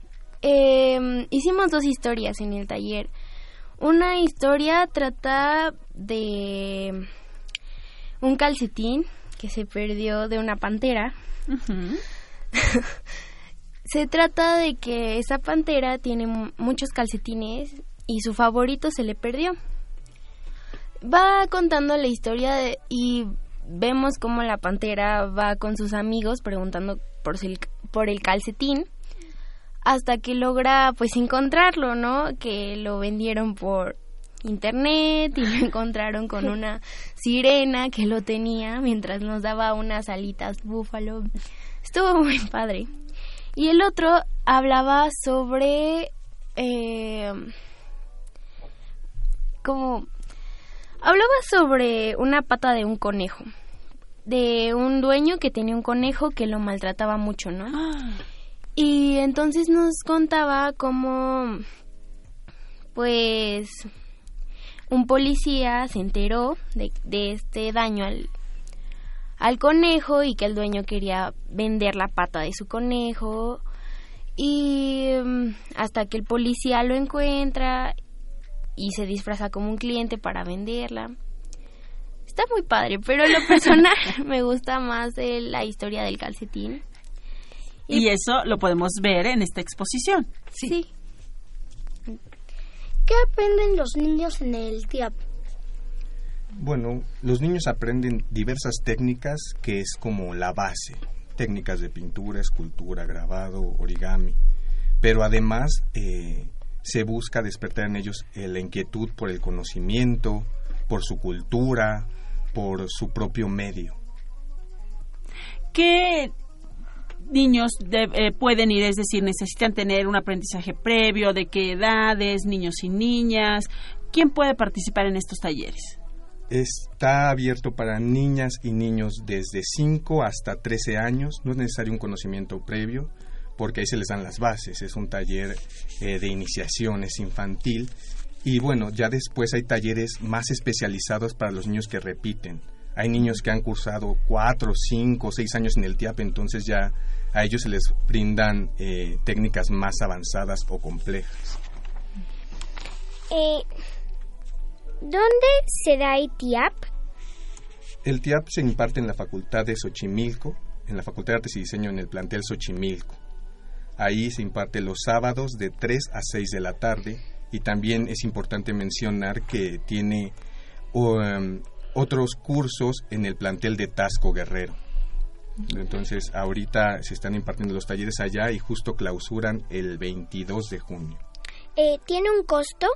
Eh, hicimos dos historias en el taller. Una historia trata de un calcetín que se perdió de una pantera. se trata de que esa pantera tiene mu- muchos calcetines y su favorito se le perdió. Va contando la historia de- y vemos cómo la pantera va con sus amigos preguntando por, el- por el calcetín hasta que logra pues encontrarlo, ¿no? Que lo vendieron por internet y lo encontraron con una sirena que lo tenía mientras nos daba unas alitas búfalo. Estuvo muy padre. Y el otro hablaba sobre eh, como hablaba sobre una pata de un conejo de un dueño que tenía un conejo que lo maltrataba mucho, ¿no? Y entonces nos contaba cómo, pues, un policía se enteró de, de este daño al, al conejo y que el dueño quería vender la pata de su conejo. Y mm, hasta que el policía lo encuentra y se disfraza como un cliente para venderla. Está muy padre, pero en lo personal me gusta más de la historia del calcetín. Y eso lo podemos ver en esta exposición. Sí. ¿Qué aprenden los niños en el TIAP? Bueno, los niños aprenden diversas técnicas que es como la base, técnicas de pintura, escultura, grabado, origami, pero además eh, se busca despertar en ellos eh, la inquietud por el conocimiento, por su cultura, por su propio medio. ¿Qué niños de- eh, pueden ir? Es decir, necesitan tener un aprendizaje previo, de qué edades, niños y niñas. ¿Quién puede participar en estos talleres? Está abierto para niñas y niños desde 5 hasta 13 años. No es necesario un conocimiento previo porque ahí se les dan las bases. Es un taller eh, de iniciación, es infantil. Y bueno, ya después hay talleres más especializados para los niños que repiten. Hay niños que han cursado 4, 5, 6 años en el TIAP, entonces ya a ellos se les brindan eh, técnicas más avanzadas o complejas. Eh, ¿Dónde se da el TIAP? El TIAP se imparte en la Facultad de Xochimilco, en la Facultad de Artes y Diseño en el plantel Xochimilco. Ahí se imparte los sábados de 3 a 6 de la tarde y también es importante mencionar que tiene um, otros cursos en el plantel de Tasco Guerrero. Entonces, ahorita se están impartiendo los talleres allá y justo clausuran el 22 de junio. Eh, ¿Tiene un costo?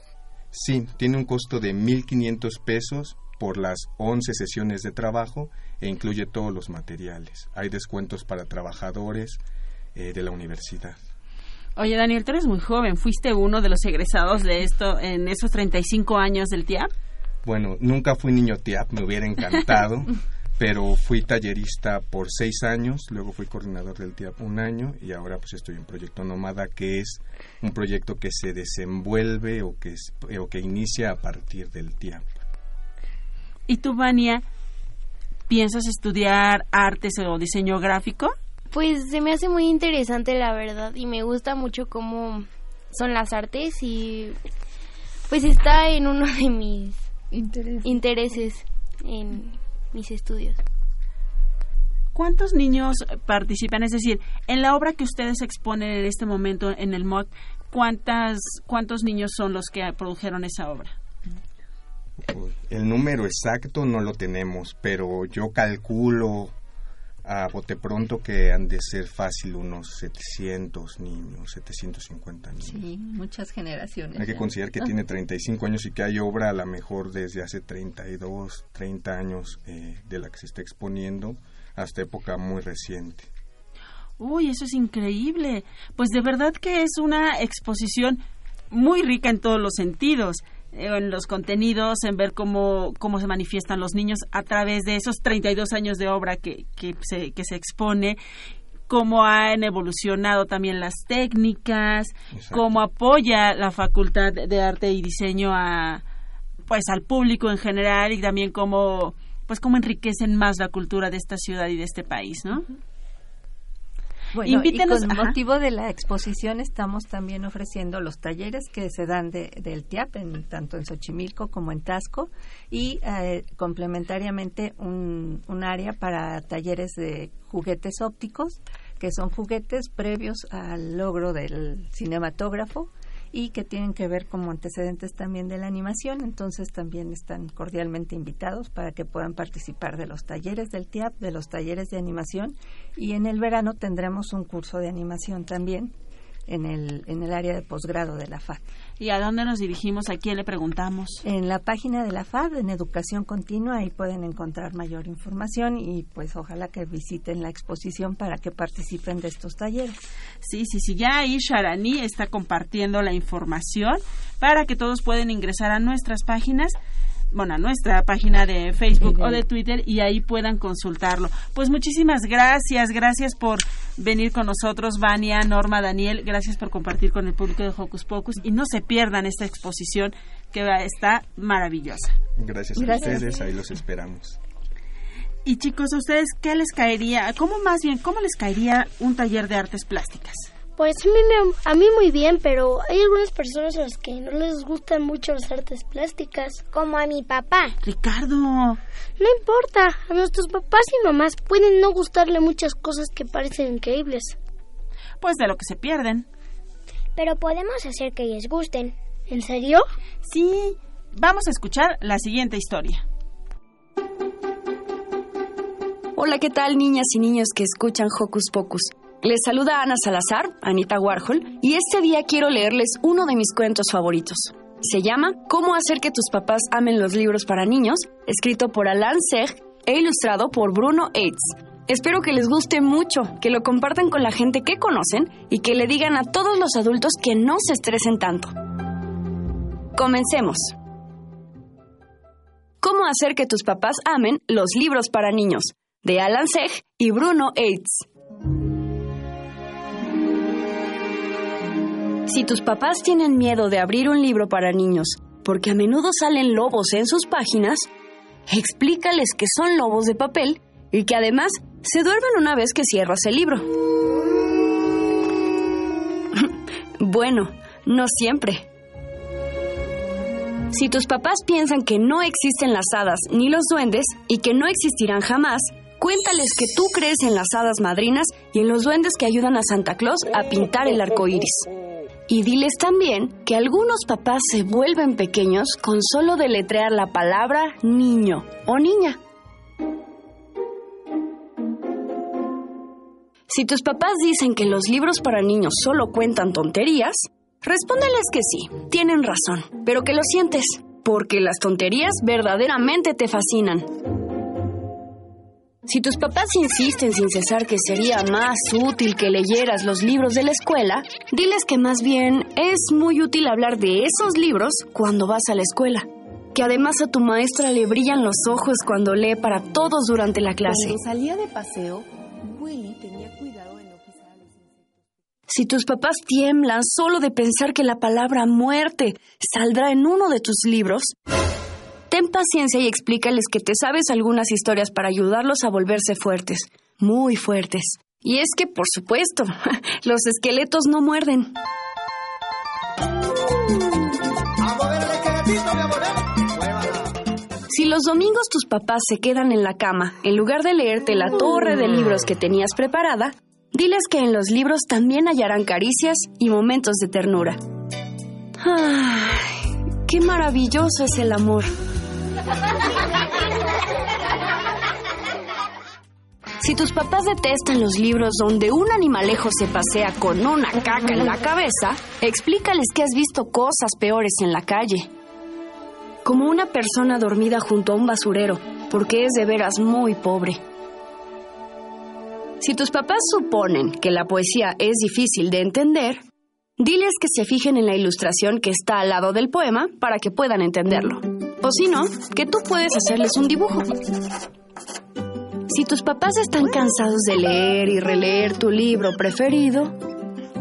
Sí, tiene un costo de 1.500 pesos por las 11 sesiones de trabajo e incluye todos los materiales. Hay descuentos para trabajadores eh, de la universidad. Oye, Daniel, tú eres muy joven. ¿Fuiste uno de los egresados de esto en esos 35 años del TIAP? Bueno, nunca fui niño TIAP, me hubiera encantado, pero fui tallerista por seis años, luego fui coordinador del TIAP un año y ahora pues estoy en Proyecto Nómada, que es un proyecto que se desenvuelve o que, es- o que inicia a partir del TIAP. ¿Y tú, Vania, piensas estudiar artes o diseño gráfico? Pues se me hace muy interesante la verdad y me gusta mucho cómo son las artes y pues está en uno de mis intereses en mis estudios. ¿Cuántos niños participan? Es decir, en la obra que ustedes exponen en este momento en el MOC, ¿cuántas, ¿cuántos niños son los que produjeron esa obra? El número exacto no lo tenemos, pero yo calculo a bote pronto que han de ser fácil unos 700 niños, 750 niños. Sí, muchas generaciones. Hay que ya. considerar que tiene 35 años y que hay obra a lo mejor desde hace 32, 30 años eh, de la que se está exponiendo hasta época muy reciente. Uy, eso es increíble. Pues de verdad que es una exposición muy rica en todos los sentidos, en los contenidos, en ver cómo, cómo se manifiestan los niños a través de esos 32 años de obra que, que, se, que se expone cómo han evolucionado también las técnicas, cómo apoya la Facultad de Arte y Diseño a pues al público en general y también cómo pues cómo enriquecen más la cultura de esta ciudad y de este país, ¿no? Bueno, Invítenos- y con ajá. motivo de la exposición estamos también ofreciendo los talleres que se dan de, del TIAP, en, tanto en Xochimilco como en Tasco, y eh, complementariamente un, un área para talleres de juguetes ópticos, que son juguetes previos al logro del cinematógrafo y que tienen que ver como antecedentes también de la animación, entonces también están cordialmente invitados para que puedan participar de los talleres del TIAP, de los talleres de animación y en el verano tendremos un curso de animación también en el, en el área de posgrado de la FAD. ¿Y a dónde nos dirigimos? ¿A quién le preguntamos? En la página de la FAD, en Educación Continua, ahí pueden encontrar mayor información y pues ojalá que visiten la exposición para que participen de estos talleres. Sí, sí, sí, ya ahí Sharani está compartiendo la información para que todos pueden ingresar a nuestras páginas, bueno, a nuestra página de Facebook o de Twitter y ahí puedan consultarlo. Pues muchísimas gracias, gracias por venir con nosotros, Vania, Norma, Daniel, gracias por compartir con el público de Hocus Pocus y no se pierdan esta exposición que va- está maravillosa. Gracias, Gracias. a ustedes, ahí los esperamos. Y chicos, ¿a ustedes qué les caería? ¿Cómo más bien, cómo les caería un taller de artes plásticas? Pues a mí, me- a mí muy bien, pero hay algunas personas a las que no les gustan mucho las artes plásticas. Como a mi papá. Ricardo. No importa, a nuestros papás y mamás pueden no gustarle muchas cosas que parecen increíbles. Pues de lo que se pierden. Pero podemos hacer que les gusten. ¿En serio? Sí. Vamos a escuchar la siguiente historia. Hola, ¿qué tal niñas y niños que escuchan Hocus Pocus? Les saluda Ana Salazar, Anita Warhol, y este día quiero leerles uno de mis cuentos favoritos. Se llama Cómo hacer que tus papás amen los libros para niños, escrito por Alan Seg e ilustrado por Bruno Eitz. Espero que les guste mucho, que lo compartan con la gente que conocen y que le digan a todos los adultos que no se estresen tanto. Comencemos. ¿Cómo hacer que tus papás amen los libros para niños? de Alan Seg y Bruno Eitz. Si tus papás tienen miedo de abrir un libro para niños porque a menudo salen lobos en sus páginas, explícales que son lobos de papel y que además se duermen una vez que cierras el libro. bueno, no siempre. Si tus papás piensan que no existen las hadas ni los duendes y que no existirán jamás, cuéntales que tú crees en las hadas madrinas y en los duendes que ayudan a Santa Claus a pintar el arco iris. Y diles también que algunos papás se vuelven pequeños con solo deletrear la palabra niño o niña. Si tus papás dicen que los libros para niños solo cuentan tonterías, respóndeles que sí, tienen razón, pero que lo sientes, porque las tonterías verdaderamente te fascinan. Si tus papás insisten sin cesar que sería más útil que leyeras los libros de la escuela, diles que más bien es muy útil hablar de esos libros cuando vas a la escuela. Que además a tu maestra le brillan los ojos cuando lee para todos durante la clase. Cuando salía de paseo, Willy tenía cuidado de no pisar a los Si tus papás tiemblan solo de pensar que la palabra muerte saldrá en uno de tus libros, ten paciencia y explícales que te sabes algunas historias para ayudarlos a volverse fuertes, muy fuertes. Y es que, por supuesto, los esqueletos no muerden. Si los domingos tus papás se quedan en la cama, en lugar de leerte la torre de libros que tenías preparada, diles que en los libros también hallarán caricias y momentos de ternura. ¡Qué maravilloso es el amor! Si tus papás detestan los libros donde un animalejo se pasea con una caca en la cabeza, explícales que has visto cosas peores en la calle. Como una persona dormida junto a un basurero, porque es de veras muy pobre. Si tus papás suponen que la poesía es difícil de entender, diles que se fijen en la ilustración que está al lado del poema para que puedan entenderlo. O si no, que tú puedes hacerles un dibujo. Si tus papás están cansados de leer y releer tu libro preferido,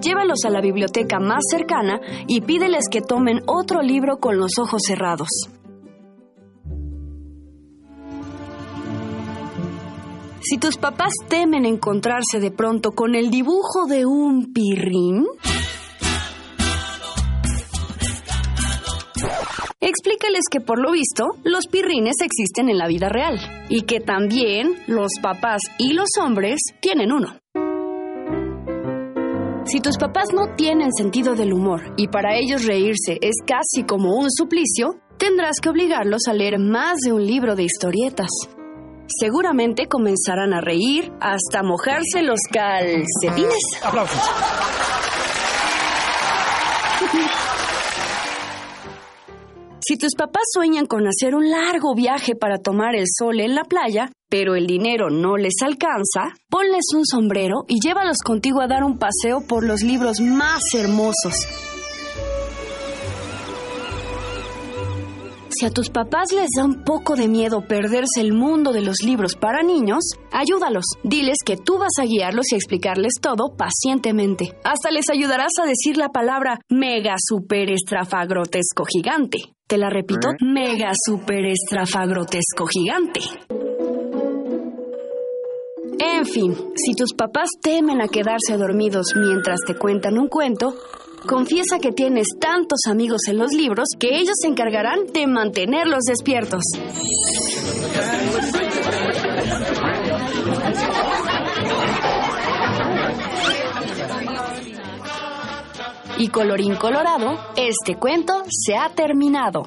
llévalos a la biblioteca más cercana y pídeles que tomen otro libro con los ojos cerrados. Si tus papás temen encontrarse de pronto con el dibujo de un pirrín, explícales que por lo visto los pirrines existen en la vida real y que también los papás y los hombres tienen uno. Si tus papás no tienen sentido del humor y para ellos reírse es casi como un suplicio, tendrás que obligarlos a leer más de un libro de historietas. Seguramente comenzarán a reír hasta mojarse los calcetines. Aplausos. Si tus papás sueñan con hacer un largo viaje para tomar el sol en la playa, pero el dinero no les alcanza, ponles un sombrero y llévalos contigo a dar un paseo por los libros más hermosos. Si a tus papás les da un poco de miedo perderse el mundo de los libros para niños, ayúdalos. Diles que tú vas a guiarlos y explicarles todo pacientemente. Hasta les ayudarás a decir la palabra mega super estrafagrotesco gigante. Te la repito, mega super estrafagrotesco gigante. En fin, si tus papás temen a quedarse dormidos mientras te cuentan un cuento, confiesa que tienes tantos amigos en los libros que ellos se encargarán de mantenerlos despiertos. Y colorín colorado, este cuento se ha terminado.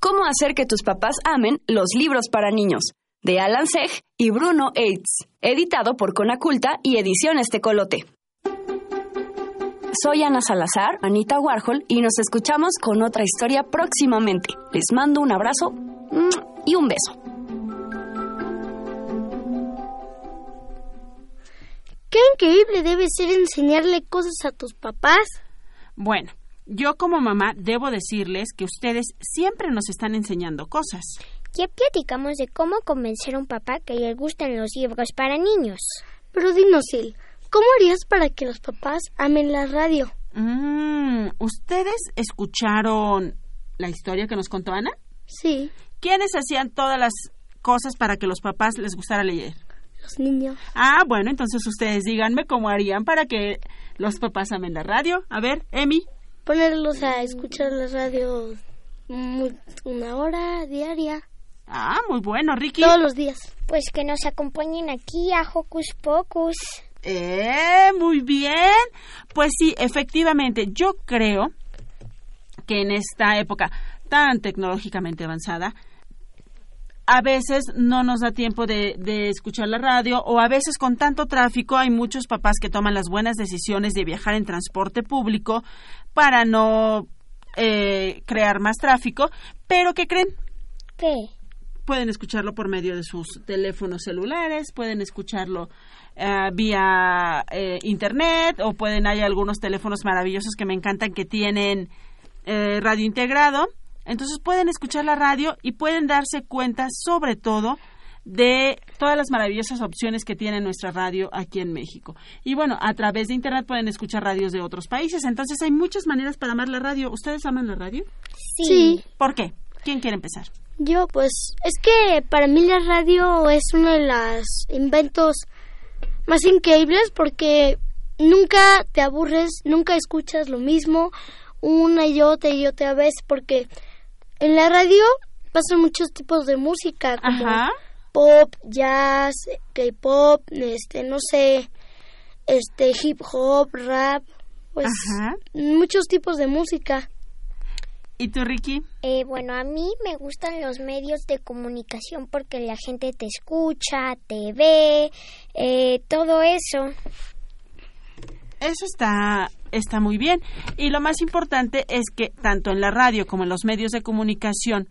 ¿Cómo hacer que tus papás amen los libros para niños? De Alan Seg y Bruno Eitz. Editado por Conaculta y Ediciones Tecolote. Soy Ana Salazar, Anita Warhol, y nos escuchamos con otra historia próximamente. Les mando un abrazo y un beso. Qué increíble debe ser enseñarle cosas a tus papás. Bueno, yo como mamá debo decirles que ustedes siempre nos están enseñando cosas. Ya platicamos de cómo convencer a un papá que le gustan los libros para niños. Pero dinos, Sil, ¿cómo harías para que los papás amen la radio? Mm, ¿Ustedes escucharon la historia que nos contó Ana? Sí. ¿Quiénes hacían todas las cosas para que los papás les gustara leer? Los niños. Ah, bueno, entonces ustedes díganme cómo harían para que los papás amen la radio. A ver, Emi. Ponerlos a escuchar la radio muy- una hora diaria. Ah, muy bueno, Ricky. Todos los días. Pues que nos acompañen aquí a Hocus Pocus. Eh, muy bien. Pues sí, efectivamente, yo creo que en esta época tan tecnológicamente avanzada, a veces no nos da tiempo de, de escuchar la radio o a veces con tanto tráfico hay muchos papás que toman las buenas decisiones de viajar en transporte público para no eh, crear más tráfico, pero ¿qué creen? ¿Qué? Pueden escucharlo por medio de sus teléfonos celulares, pueden escucharlo eh, vía eh, internet o pueden hay algunos teléfonos maravillosos que me encantan que tienen eh, radio integrado. Entonces pueden escuchar la radio y pueden darse cuenta sobre todo de todas las maravillosas opciones que tiene nuestra radio aquí en México. Y bueno, a través de internet pueden escuchar radios de otros países. Entonces hay muchas maneras para amar la radio. ¿Ustedes aman la radio? Sí. ¿Por qué? ¿Quién quiere empezar? Yo, pues, es que para mí la radio es uno de los inventos más increíbles porque nunca te aburres, nunca escuchas lo mismo. una y otra y otra vez porque en la radio pasan muchos tipos de música como Ajá. pop, jazz, K-pop, este, no sé, este, hip hop, rap, pues Ajá. muchos tipos de música. ¿Y tú, Ricky? Eh, bueno, a mí me gustan los medios de comunicación porque la gente te escucha, te ve, eh, todo eso. Eso está, está muy bien. Y lo más importante es que tanto en la radio como en los medios de comunicación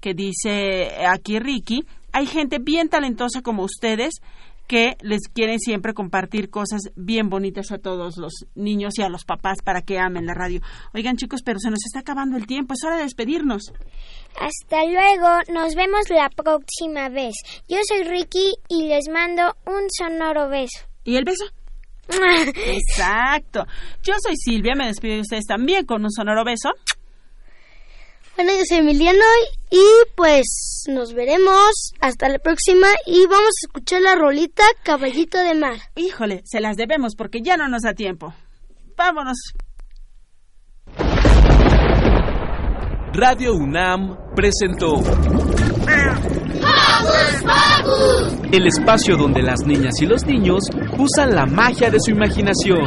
que dice aquí Ricky, hay gente bien talentosa como ustedes que les quieren siempre compartir cosas bien bonitas a todos los niños y a los papás para que amen la radio. Oigan chicos, pero se nos está acabando el tiempo, es hora de despedirnos. Hasta luego, nos vemos la próxima vez. Yo soy Ricky y les mando un sonoro beso. ¿Y el beso? Exacto. Yo soy Silvia, me despido de ustedes también con un sonoro beso. Bueno, yo soy Emiliano y pues nos veremos hasta la próxima y vamos a escuchar la rolita Caballito de Mar. Híjole, se las debemos porque ya no nos da tiempo. Vámonos. Radio UNAM presentó el espacio donde las niñas y los niños usan la magia de su imaginación.